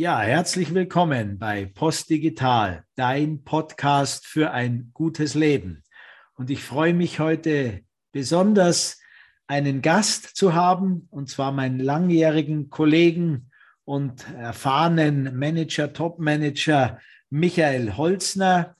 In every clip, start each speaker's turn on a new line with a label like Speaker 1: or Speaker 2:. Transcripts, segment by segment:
Speaker 1: Ja, herzlich willkommen bei Postdigital, dein Podcast für ein gutes Leben. Und ich freue mich heute besonders, einen Gast zu haben, und zwar meinen langjährigen Kollegen und erfahrenen Manager, Topmanager Michael Holzner,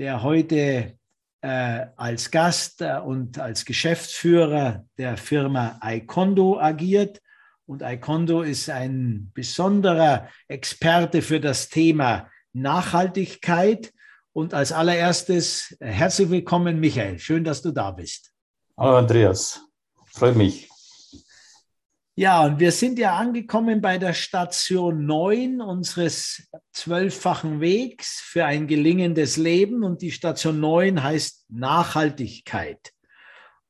Speaker 1: der heute äh, als Gast äh, und als Geschäftsführer der Firma Icondo agiert. Und Icondo ist ein besonderer Experte für das Thema Nachhaltigkeit. Und als allererstes herzlich willkommen, Michael. Schön, dass du da bist.
Speaker 2: Hallo, Andreas. Freut mich.
Speaker 1: Ja, und wir sind ja angekommen bei der Station 9 unseres zwölffachen Wegs für ein gelingendes Leben. Und die Station 9 heißt Nachhaltigkeit.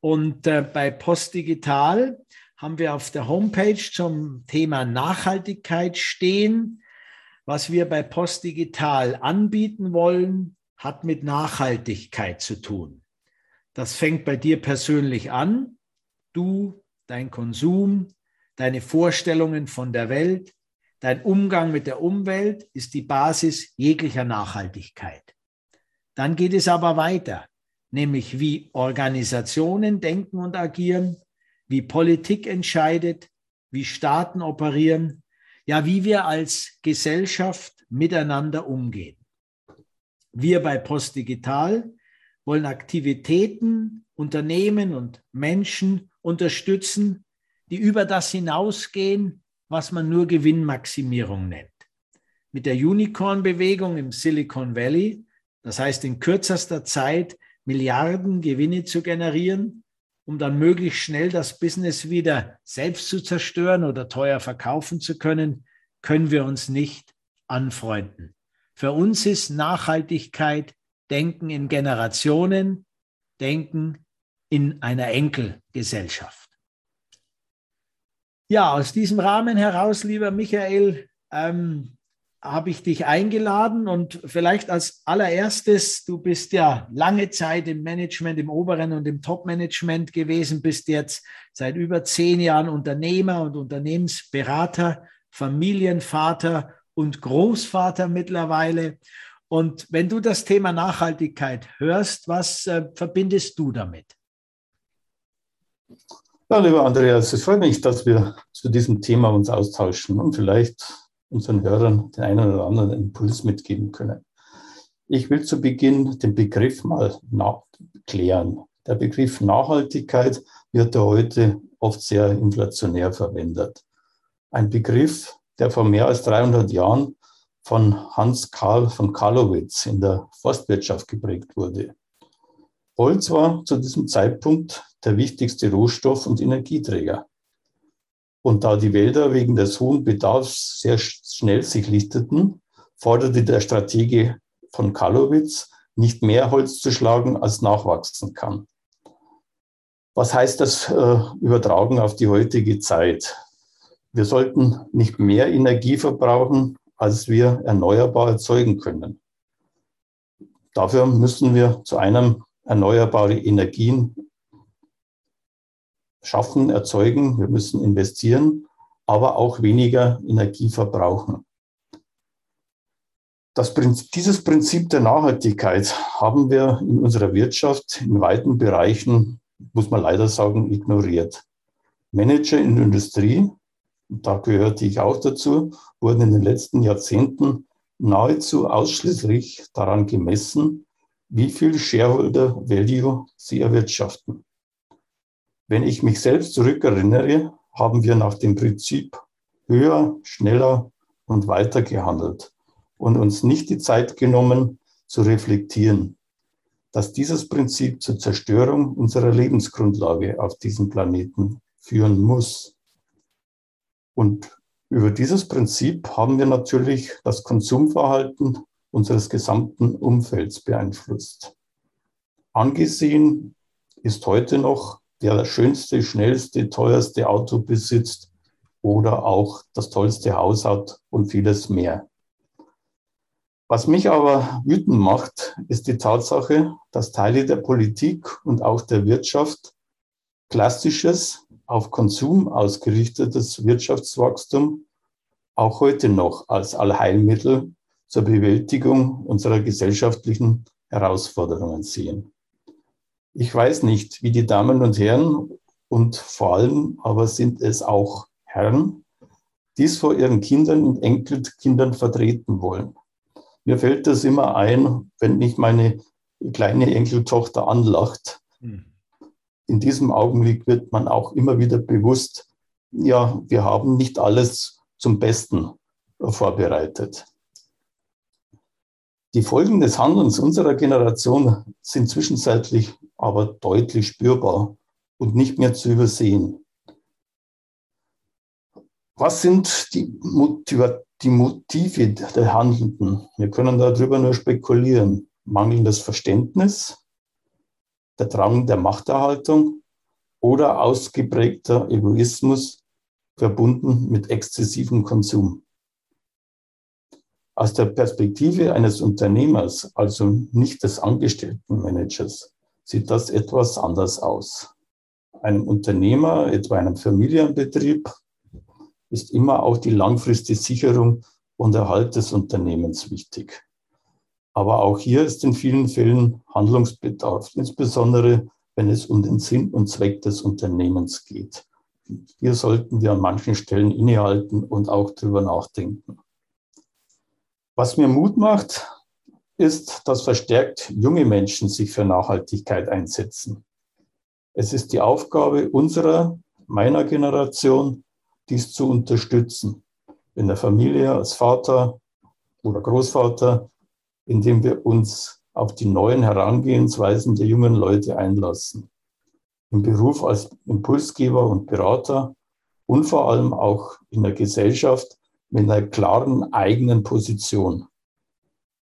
Speaker 1: Und äh, bei Postdigital haben wir auf der Homepage zum Thema Nachhaltigkeit stehen. Was wir bei Postdigital anbieten wollen, hat mit Nachhaltigkeit zu tun. Das fängt bei dir persönlich an. Du, dein Konsum, deine Vorstellungen von der Welt, dein Umgang mit der Umwelt ist die Basis jeglicher Nachhaltigkeit. Dann geht es aber weiter, nämlich wie Organisationen denken und agieren, wie Politik entscheidet, wie Staaten operieren, ja, wie wir als Gesellschaft miteinander umgehen. Wir bei Postdigital wollen Aktivitäten, Unternehmen und Menschen unterstützen, die über das hinausgehen, was man nur Gewinnmaximierung nennt. Mit der Unicorn-Bewegung im Silicon Valley, das heißt in kürzester Zeit Milliarden Gewinne zu generieren, um dann möglichst schnell das Business wieder selbst zu zerstören oder teuer verkaufen zu können, können wir uns nicht anfreunden. Für uns ist Nachhaltigkeit Denken in Generationen, Denken in einer Enkelgesellschaft. Ja, aus diesem Rahmen heraus, lieber Michael, ähm, habe ich dich eingeladen und vielleicht als allererstes, du bist ja lange Zeit im Management, im oberen und im Top-Management gewesen, bist jetzt seit über zehn Jahren Unternehmer und Unternehmensberater, Familienvater und Großvater mittlerweile. Und wenn du das Thema Nachhaltigkeit hörst, was äh, verbindest du damit?
Speaker 2: Ja, lieber Andreas, es freut mich, dass wir zu diesem Thema uns austauschen und vielleicht unseren Hörern den einen oder anderen Impuls mitgeben können. Ich will zu Beginn den Begriff mal klären. Der Begriff Nachhaltigkeit wird ja heute oft sehr inflationär verwendet. Ein Begriff, der vor mehr als 300 Jahren von Hans Karl von Karlowitz in der Forstwirtschaft geprägt wurde. Holz war zu diesem Zeitpunkt der wichtigste Rohstoff und Energieträger. Und da die Wälder wegen des hohen Bedarfs sehr schnell sich lichteten, forderte der Stratege von Karlowitz, nicht mehr Holz zu schlagen, als nachwachsen kann. Was heißt das äh, übertragen auf die heutige Zeit? Wir sollten nicht mehr Energie verbrauchen, als wir erneuerbar erzeugen können. Dafür müssen wir zu einem erneuerbare Energien schaffen, erzeugen. Wir müssen investieren, aber auch weniger Energie verbrauchen. Prinzip, dieses Prinzip der Nachhaltigkeit haben wir in unserer Wirtschaft in weiten Bereichen, muss man leider sagen, ignoriert. Manager in der Industrie, da gehörte ich auch dazu, wurden in den letzten Jahrzehnten nahezu ausschließlich daran gemessen, wie viel Shareholder Value sie erwirtschaften. Wenn ich mich selbst zurückerinnere, haben wir nach dem Prinzip höher, schneller und weiter gehandelt und uns nicht die Zeit genommen zu reflektieren, dass dieses Prinzip zur Zerstörung unserer Lebensgrundlage auf diesem Planeten führen muss. Und über dieses Prinzip haben wir natürlich das Konsumverhalten unseres gesamten Umfelds beeinflusst. Angesehen ist heute noch, der das schönste, schnellste, teuerste Auto besitzt oder auch das tollste Haus hat und vieles mehr. Was mich aber wütend macht, ist die Tatsache, dass Teile der Politik und auch der Wirtschaft klassisches, auf Konsum ausgerichtetes Wirtschaftswachstum auch heute noch als Allheilmittel zur Bewältigung unserer gesellschaftlichen Herausforderungen sehen. Ich weiß nicht, wie die Damen und Herren und vor allem aber sind es auch Herren, dies vor ihren Kindern und Enkelkindern vertreten wollen. Mir fällt das immer ein, wenn mich meine kleine Enkeltochter anlacht. Hm. In diesem Augenblick wird man auch immer wieder bewusst, ja, wir haben nicht alles zum Besten vorbereitet. Die Folgen des Handelns unserer Generation sind zwischenzeitlich aber deutlich spürbar und nicht mehr zu übersehen. Was sind die, Motiva die Motive der Handelnden? Wir können darüber nur spekulieren. Mangelndes Verständnis, der Drang der Machterhaltung oder ausgeprägter Egoismus verbunden mit exzessivem Konsum. Aus der Perspektive eines Unternehmers, also nicht des Angestelltenmanagers, sieht das etwas anders aus. Ein Unternehmer, etwa einem Familienbetrieb, ist immer auch die langfristige Sicherung und Erhalt des Unternehmens wichtig. Aber auch hier ist in vielen Fällen Handlungsbedarf, insbesondere wenn es um den Sinn und Zweck des Unternehmens geht. Hier sollten wir an manchen Stellen innehalten und auch darüber nachdenken. Was mir Mut macht, ist, dass verstärkt junge Menschen sich für Nachhaltigkeit einsetzen. Es ist die Aufgabe unserer, meiner Generation, dies zu unterstützen. In der Familie als Vater oder Großvater, indem wir uns auf die neuen Herangehensweisen der jungen Leute einlassen. Im Beruf als Impulsgeber und Berater und vor allem auch in der Gesellschaft mit einer klaren eigenen Position.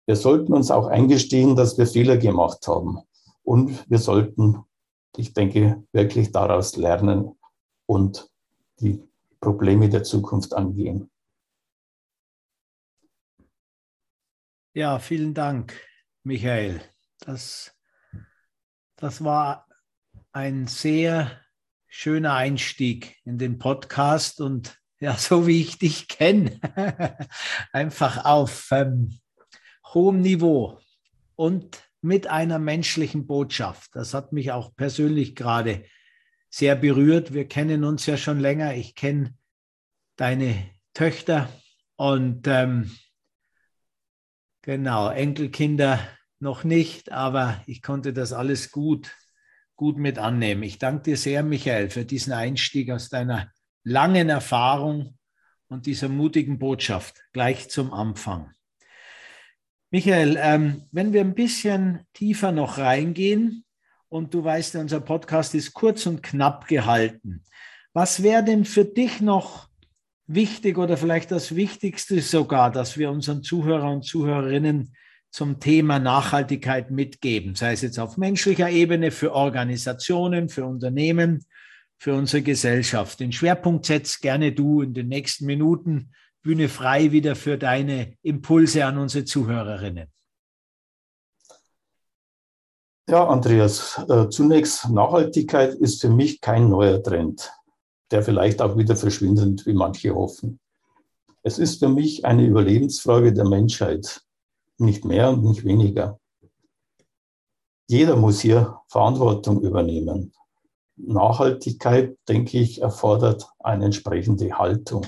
Speaker 2: Wir sollten uns auch eingestehen, dass wir Fehler gemacht haben. Und wir sollten, ich denke, wirklich daraus lernen und die Probleme der Zukunft angehen.
Speaker 1: Ja, vielen Dank, Michael. Das, das war ein sehr schöner Einstieg in den Podcast und ja, so wie ich dich kenne, einfach auf ähm, hohem Niveau und mit einer menschlichen Botschaft. Das hat mich auch persönlich gerade sehr berührt. Wir kennen uns ja schon länger. Ich kenne deine Töchter und ähm, genau, Enkelkinder noch nicht, aber ich konnte das alles gut, gut mit annehmen. Ich danke dir sehr, Michael, für diesen Einstieg aus deiner langen Erfahrung und dieser mutigen Botschaft gleich zum Anfang. Michael, ähm, wenn wir ein bisschen tiefer noch reingehen, und du weißt, unser Podcast ist kurz und knapp gehalten. Was wäre denn für dich noch wichtig oder vielleicht das Wichtigste sogar, dass wir unseren Zuhörern und Zuhörerinnen zum Thema Nachhaltigkeit mitgeben, sei es jetzt auf menschlicher Ebene, für Organisationen, für Unternehmen, für unsere Gesellschaft. Den Schwerpunkt setzt gerne du in den nächsten Minuten Bühne frei wieder für deine Impulse an unsere Zuhörerinnen.
Speaker 2: Ja, Andreas, äh, zunächst Nachhaltigkeit ist für mich kein neuer Trend, der vielleicht auch wieder verschwindet, wie manche hoffen. Es ist für mich eine Überlebensfrage der Menschheit, nicht mehr und nicht weniger. Jeder muss hier Verantwortung übernehmen. Nachhaltigkeit, denke ich, erfordert eine entsprechende Haltung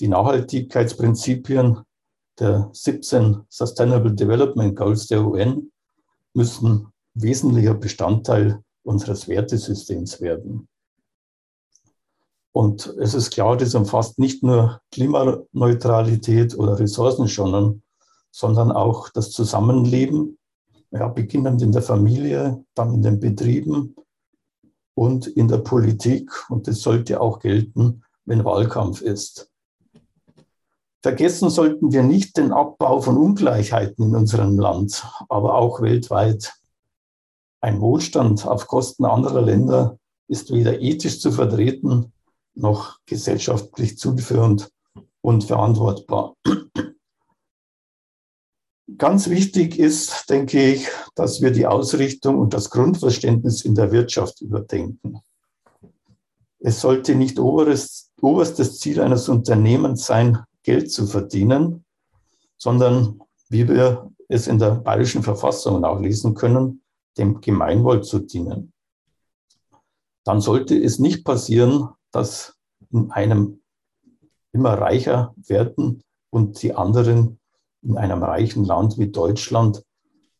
Speaker 2: die Nachhaltigkeitsprinzipien der 17 Sustainable Development Goals der UN müssen wesentlicher Bestandteil unseres Wertesystems werden. Und es ist klar, das umfasst nicht nur Klimaneutralität oder Ressourcenschonung, sondern auch das Zusammenleben, ja, beginnend in der Familie, dann in den Betrieben und in der Politik. Und das sollte auch gelten, wenn Wahlkampf ist. Vergessen sollten wir nicht den Abbau von Ungleichheiten in unserem Land, aber auch weltweit. Ein Wohlstand auf Kosten anderer Länder ist weder ethisch zu vertreten noch gesellschaftlich zuführend und verantwortbar. Ganz wichtig ist, denke ich, dass wir die Ausrichtung und das Grundverständnis in der Wirtschaft überdenken. Es sollte nicht oberes oberstes Ziel eines Unternehmens sein, Geld zu verdienen, sondern wie wir es in der bayerischen Verfassung nachlesen können, dem Gemeinwohl zu dienen. Dann sollte es nicht passieren, dass in einem immer reicher werden und die anderen in einem reichen Land wie Deutschland,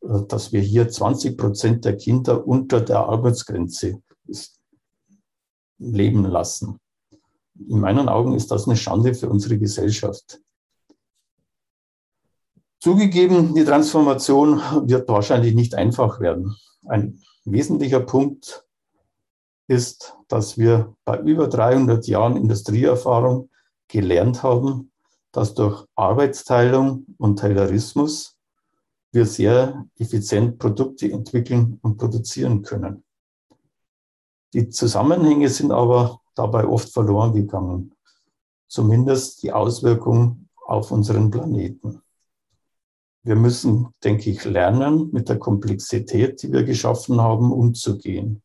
Speaker 2: äh, dass wir hier 20 Prozent der Kinder unter der Arbeitsgrenze leben lassen. In meinen Augen ist das eine Schande für unsere Gesellschaft. Zugegeben, die Transformation wird wahrscheinlich nicht einfach werden. Ein wesentlicher Punkt ist, dass wir bei über 300 Jahren Industrieerfahrung gelernt haben, dass durch Arbeitsteilung und Taylorismus wir sehr effizient Produkte entwickeln und produzieren können. Die Zusammenhänge sind aber dabei oft verloren gegangen, zumindest die Auswirkungen auf unseren Planeten. Wir müssen, denke ich, lernen, mit der Komplexität, die wir geschaffen haben, umzugehen.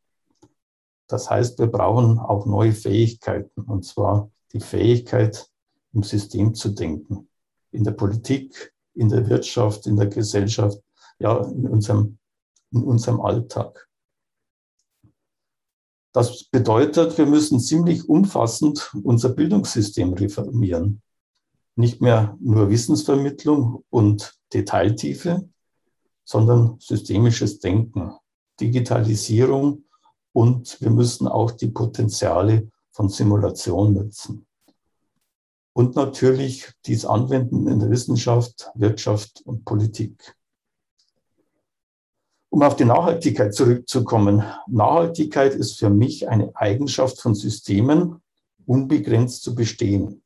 Speaker 2: Das heißt, wir brauchen auch neue Fähigkeiten, und zwar die Fähigkeit, im System zu denken. In der Politik, in der Wirtschaft, in der Gesellschaft, ja, in unserem, in unserem Alltag. Das bedeutet, wir müssen ziemlich umfassend unser Bildungssystem reformieren. Nicht mehr nur Wissensvermittlung und Detailtiefe, sondern systemisches Denken, Digitalisierung und wir müssen auch die Potenziale von Simulation nutzen. Und natürlich dies anwenden in der Wissenschaft, Wirtschaft und Politik. Um auf die Nachhaltigkeit zurückzukommen. Nachhaltigkeit ist für mich eine Eigenschaft von Systemen, unbegrenzt zu bestehen.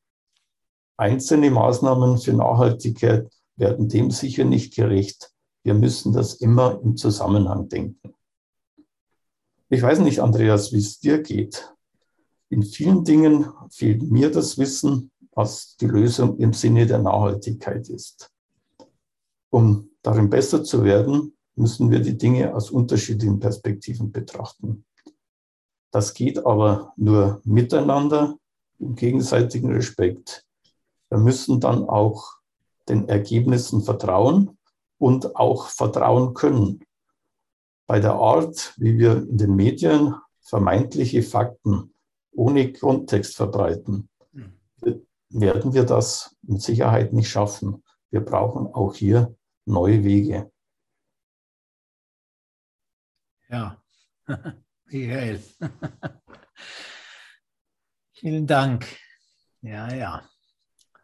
Speaker 2: Einzelne Maßnahmen für Nachhaltigkeit werden dem sicher nicht gerecht. Wir müssen das immer im Zusammenhang denken. Ich weiß nicht, Andreas, wie es dir geht. In vielen Dingen fehlt mir das Wissen, was die Lösung im Sinne der Nachhaltigkeit ist. Um darin besser zu werden, müssen wir die Dinge aus unterschiedlichen Perspektiven betrachten. Das geht aber nur miteinander im gegenseitigen Respekt. Wir müssen dann auch den Ergebnissen vertrauen und auch vertrauen können. Bei der Art, wie wir in den Medien vermeintliche Fakten ohne Kontext verbreiten, werden wir das mit Sicherheit nicht schaffen. Wir brauchen auch hier neue Wege.
Speaker 1: Ja, Michael. Vielen Dank. Ja, ja.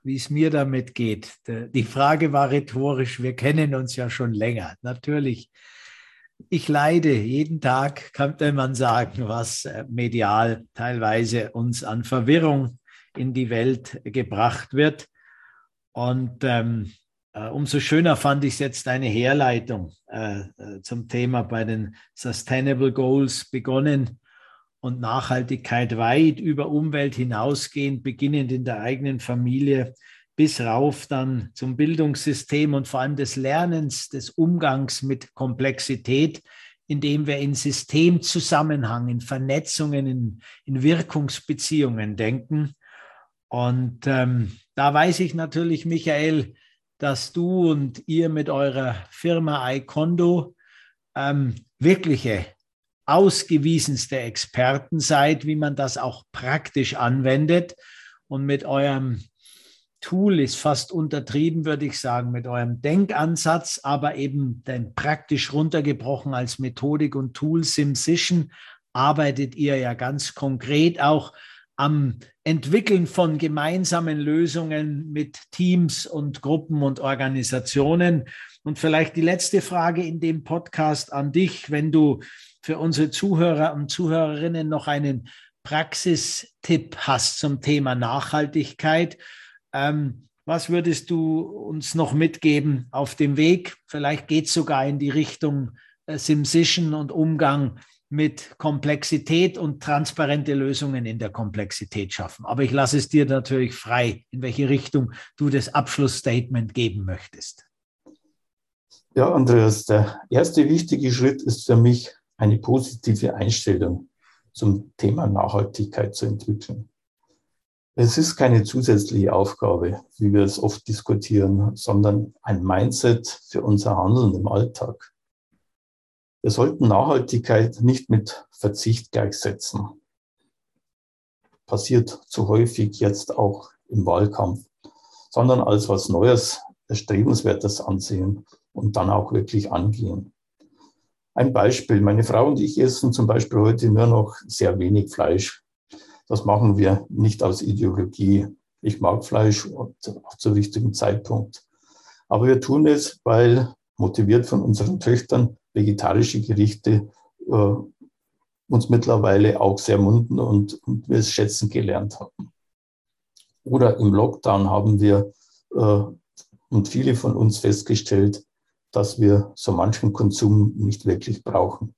Speaker 1: Wie es mir damit geht. Die Frage war rhetorisch. Wir kennen uns ja schon länger. Natürlich. Ich leide jeden Tag, kann man sagen, was äh, medial teilweise uns an Verwirrung in die Welt gebracht wird. Und ähm, äh, umso schöner fand ich jetzt eine Herleitung äh, äh, zum Thema bei den Sustainable Goals begonnen und Nachhaltigkeit weit über Umwelt hinausgehend, beginnend in der eigenen Familie bis rauf dann zum Bildungssystem und vor allem des Lernens, des Umgangs mit Komplexität, indem wir in Systemzusammenhang, in Vernetzungen, in, in Wirkungsbeziehungen denken. Und ähm, da weiß ich natürlich, Michael, dass du und ihr mit eurer Firma iCondo ähm, wirkliche ausgewiesenste Experten seid, wie man das auch praktisch anwendet. Und mit eurem Tool ist fast untertrieben, würde ich sagen, mit eurem Denkansatz, aber eben dann praktisch runtergebrochen als Methodik und Tool SimSition arbeitet ihr ja ganz konkret auch am Entwickeln von gemeinsamen Lösungen mit Teams und Gruppen und Organisationen. Und vielleicht die letzte Frage in dem Podcast an dich, wenn du für unsere Zuhörer und Zuhörerinnen noch einen Praxistipp hast zum Thema Nachhaltigkeit. Ähm, was würdest du uns noch mitgeben auf dem Weg? Vielleicht geht es sogar in die Richtung äh, Simsition und Umgang mit Komplexität und transparente Lösungen in der Komplexität schaffen. Aber ich lasse es dir natürlich frei, in welche Richtung du das Abschlussstatement geben möchtest.
Speaker 2: Ja, Andreas, der erste wichtige Schritt ist für mich, eine positive Einstellung zum Thema Nachhaltigkeit zu entwickeln. Es ist keine zusätzliche Aufgabe, wie wir es oft diskutieren, sondern ein Mindset für unser Handeln im Alltag. Wir sollten Nachhaltigkeit nicht mit Verzicht gleichsetzen. Passiert zu häufig jetzt auch im Wahlkampf, sondern als was Neues, Erstrebenswertes ansehen und dann auch wirklich angehen. Ein Beispiel, meine Frau und ich essen zum Beispiel heute nur noch sehr wenig Fleisch. Das machen wir nicht aus Ideologie. Ich mag Fleisch und auch zu richtigen Zeitpunkt. Aber wir tun es, weil motiviert von unseren Töchtern vegetarische Gerichte äh, uns mittlerweile auch sehr munden und, und wir es schätzen gelernt haben. Oder im Lockdown haben wir äh, und viele von uns festgestellt, dass wir so manchen Konsum nicht wirklich brauchen.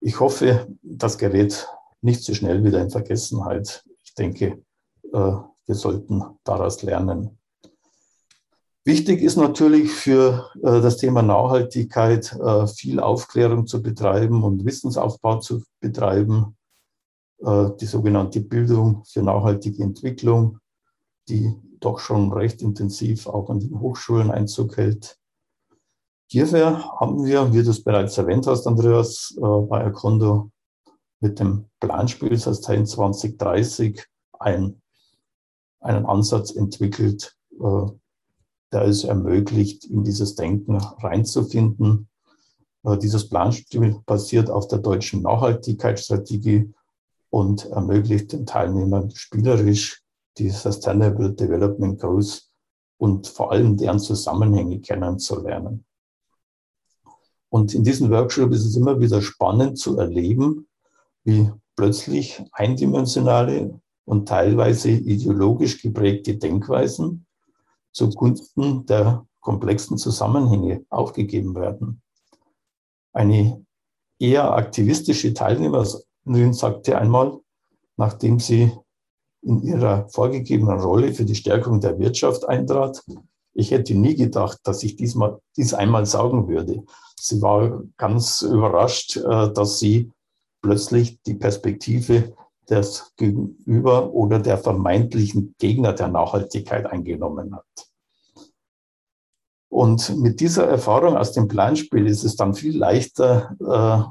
Speaker 2: Ich hoffe, das gerät nicht so schnell wieder in Vergessenheit. Ich denke, äh, wir sollten daraus lernen. Wichtig ist natürlich für äh, das Thema Nachhaltigkeit äh, viel Aufklärung zu betreiben und Wissensaufbau zu betreiben. Äh, die sogenannte Bildung für nachhaltige Entwicklung, die doch schon recht intensiv auch an den Hochschulen Einzug hält. Hierfür haben wir, wie du es bereits erwähnt hast, Andreas, bei Akondo mit dem Planspiel seit 2030 ein, einen Ansatz entwickelt, der es ermöglicht, in dieses Denken reinzufinden. Äh, dieses Planspiel basiert auf der deutschen Nachhaltigkeitsstrategie und ermöglicht den Teilnehmern spielerisch die Sustainable Development Goals und vor allem deren Zusammenhänge kennenzulernen. Und in diesem Workshop ist es immer wieder spannend zu erleben, wie plötzlich eindimensionale und teilweise ideologisch geprägte Denkweisen zugunsten der komplexen Zusammenhänge aufgegeben werden. Eine eher aktivistische Teilnehmerin sagte einmal, nachdem sie in ihrer vorgegebenen Rolle für die Stärkung der Wirtschaft eintrat, ich hätte nie gedacht, dass ich diesmal, dies einmal sagen würde. Sie war ganz überrascht, äh, dass sie plötzlich die Perspektive des Gegenüber oder der vermeintlichen Gegner der Nachhaltigkeit eingenommen hat. Und mit dieser Erfahrung aus dem Planspiel ist es dann viel leichter, äh,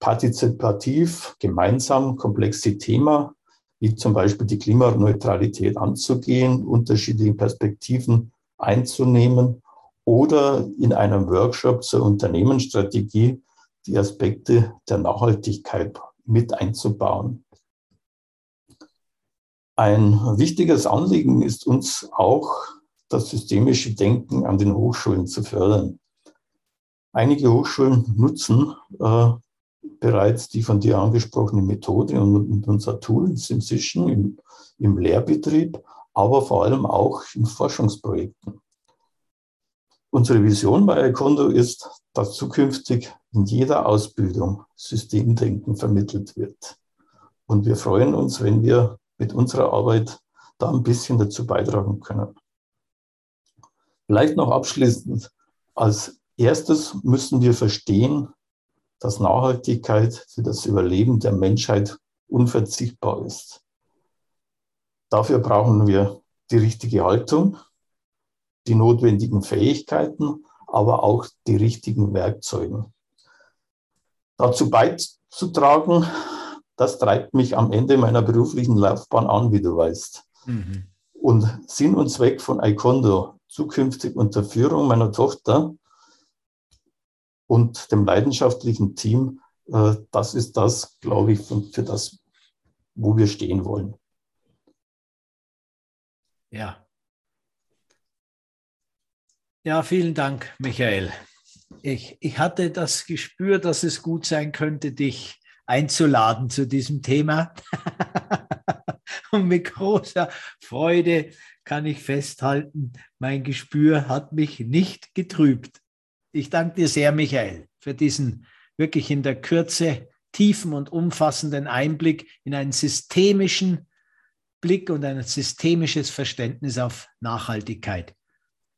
Speaker 2: partizipativ, gemeinsam komplexe Themen, wie zum Beispiel die Klimaneutralität anzugehen, unterschiedliche Perspektiven einzunehmen oder in einem Workshop zur Unternehmensstrategie die Aspekte der Nachhaltigkeit mit einzubauen. Ein wichtiges Anliegen ist uns auch, das systemische Denken an den Hochschulen zu fördern. Einige Hochschulen nutzen äh, bereits die von dir angesprochene Methode und, unser Tool inzwischen im, im Lehrbetrieb, aber vor allem auch in Forschungsprojekten. Unsere Vision bei Econdo ist, dass zukünftig in jeder Ausbildung Systemdenken vermittelt wird. Und wir freuen uns, wenn wir mit unserer Arbeit da ein bisschen dazu beitragen können. Vielleicht noch abschließend. Als erstes müssen wir verstehen, dass Nachhaltigkeit für das Überleben der Menschheit unverzichtbar ist. Dafür brauchen wir die richtige Haltung, die notwendigen Fähigkeiten, aber auch die richtigen Werkzeuge. Dazu beizutragen, das treibt mich am Ende meiner beruflichen Laufbahn an, wie du weißt. Mhm. Und Sinn und Zweck von Icondo, zukünftig unter Führung meiner Tochter und dem leidenschaftlichen Team, äh, das ist das, glaube ich, für das, wo wir stehen wollen.
Speaker 1: Ja. Ja, vielen Dank, Michael. Ich, ich hatte das Gespür, dass es gut sein könnte, dich einzuladen zu diesem Thema. Und mit großer Freude kann ich festhalten, mein Gespür hat mich nicht getrübt. Ich danke dir sehr, Michael, für diesen wirklich in der Kürze tiefen und umfassenden Einblick in einen systemischen Blick und ein systemisches Verständnis auf Nachhaltigkeit.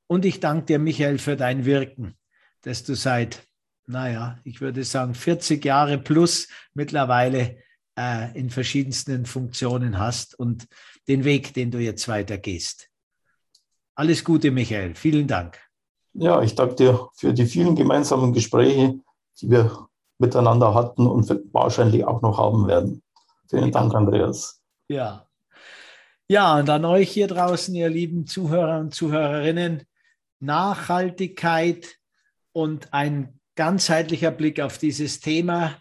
Speaker 1: Und ich danke dir, Michael, für dein Wirken, dass du seit naja, ich würde sagen, 40 Jahre plus mittlerweile äh, in verschiedensten Funktionen hast und den Weg, den du jetzt weitergehst. Alles Gute, Michael. Vielen Dank.
Speaker 2: Ja, ich danke dir für die vielen gemeinsamen Gespräche, die wir miteinander hatten und wahrscheinlich auch noch haben werden. Vielen ja. Dank, Andreas.
Speaker 1: Ja. Ja, und an euch hier draußen, ihr lieben Zuhörer und Zuhörerinnen, Nachhaltigkeit und ein ganzheitlicher Blick auf dieses Thema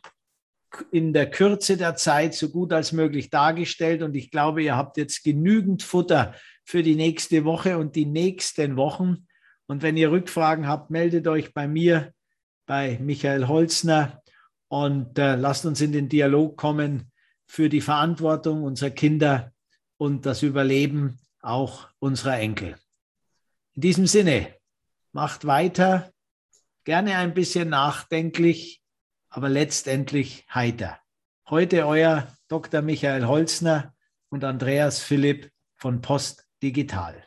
Speaker 1: in der Kürze der Zeit so gut als möglich dargestellt. Und ich glaube, ihr habt jetzt genügend Futter für die nächste Woche und die nächsten Wochen. Und wenn ihr Rückfragen habt, meldet euch bei mir, bei Michael Holzner und äh, lasst uns in den Dialog kommen für die Verantwortung unserer Kinder und das Überleben auch unserer Enkel. In diesem Sinne, macht weiter, gerne ein bisschen nachdenklich, aber letztendlich heiter. Heute euer Dr. Michael Holzner und Andreas Philipp von Post Digital.